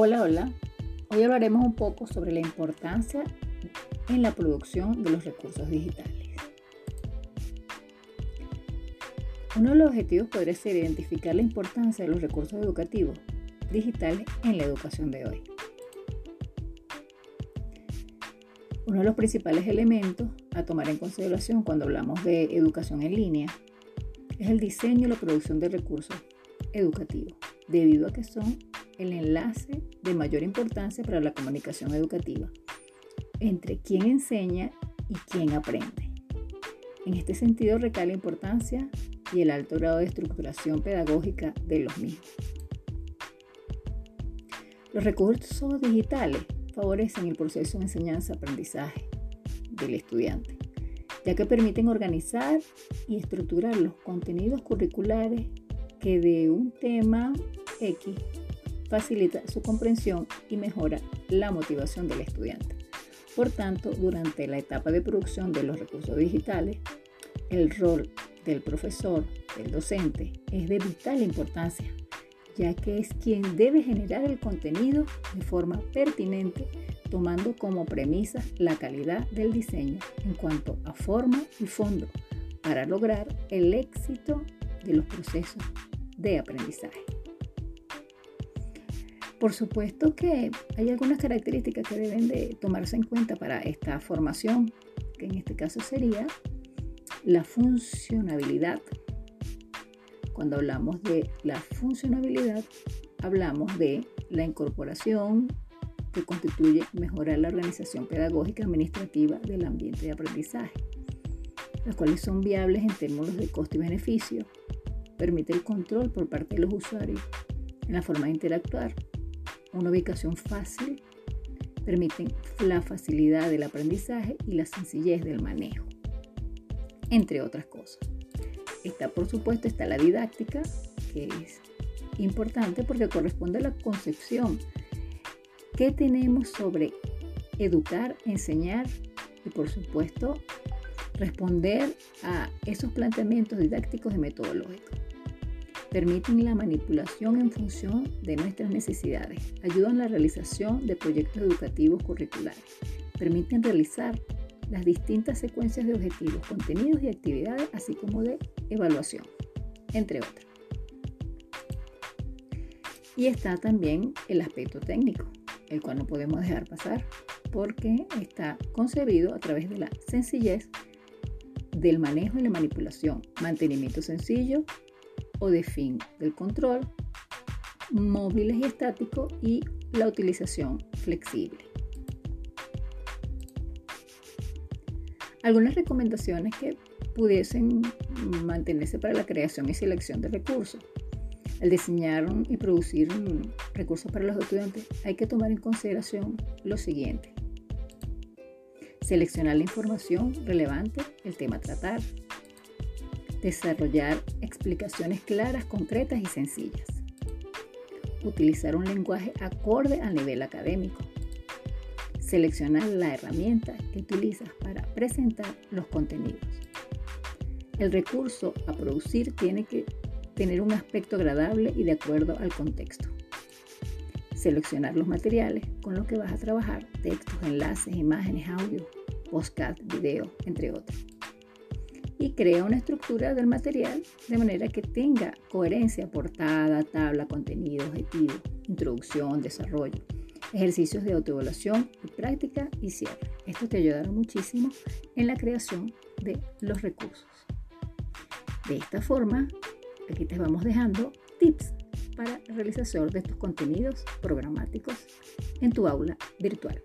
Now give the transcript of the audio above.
Hola, hola. Hoy hablaremos un poco sobre la importancia en la producción de los recursos digitales. Uno de los objetivos podría ser identificar la importancia de los recursos educativos digitales en la educación de hoy. Uno de los principales elementos a tomar en consideración cuando hablamos de educación en línea es el diseño y la producción de recursos educativos, debido a que son el enlace de mayor importancia para la comunicación educativa entre quien enseña y quien aprende. En este sentido recae la importancia y el alto grado de estructuración pedagógica de los mismos. Los recursos digitales favorecen el proceso de enseñanza-aprendizaje del estudiante, ya que permiten organizar y estructurar los contenidos curriculares que de un tema X facilita su comprensión y mejora la motivación del estudiante. Por tanto, durante la etapa de producción de los recursos digitales, el rol del profesor, del docente, es de vital importancia, ya que es quien debe generar el contenido de forma pertinente, tomando como premisa la calidad del diseño en cuanto a forma y fondo, para lograr el éxito de los procesos de aprendizaje. Por supuesto que hay algunas características que deben de tomarse en cuenta para esta formación, que en este caso sería la funcionabilidad. Cuando hablamos de la funcionabilidad, hablamos de la incorporación que constituye mejorar la organización pedagógica administrativa del ambiente de aprendizaje, las cuales son viables en términos de costo y beneficio, permite el control por parte de los usuarios en la forma de interactuar, una ubicación fácil, permiten la facilidad del aprendizaje y la sencillez del manejo, entre otras cosas. Está, por supuesto, está la didáctica, que es importante porque corresponde a la concepción que tenemos sobre educar, enseñar y, por supuesto, responder a esos planteamientos didácticos y metodológicos permiten la manipulación en función de nuestras necesidades, ayudan la realización de proyectos educativos curriculares, permiten realizar las distintas secuencias de objetivos, contenidos y actividades, así como de evaluación, entre otras. Y está también el aspecto técnico, el cual no podemos dejar pasar porque está concebido a través de la sencillez del manejo y la manipulación, mantenimiento sencillo, o de fin del control, móviles y estáticos y la utilización flexible. Algunas recomendaciones que pudiesen mantenerse para la creación y selección de recursos. Al diseñar y producir recursos para los estudiantes hay que tomar en consideración lo siguiente. Seleccionar la información relevante, el tema a tratar, Desarrollar explicaciones claras, concretas y sencillas. Utilizar un lenguaje acorde al nivel académico. Seleccionar la herramienta que utilizas para presentar los contenidos. El recurso a producir tiene que tener un aspecto agradable y de acuerdo al contexto. Seleccionar los materiales con los que vas a trabajar, textos, enlaces, imágenes, audio, podcast, video, entre otros y crea una estructura del material de manera que tenga coherencia, portada, tabla, contenido, objetivo, introducción, desarrollo, ejercicios de autoevaluación práctica y cierre. Esto te ayudará muchísimo en la creación de los recursos. De esta forma, aquí te vamos dejando tips para realización de estos contenidos programáticos en tu aula virtual.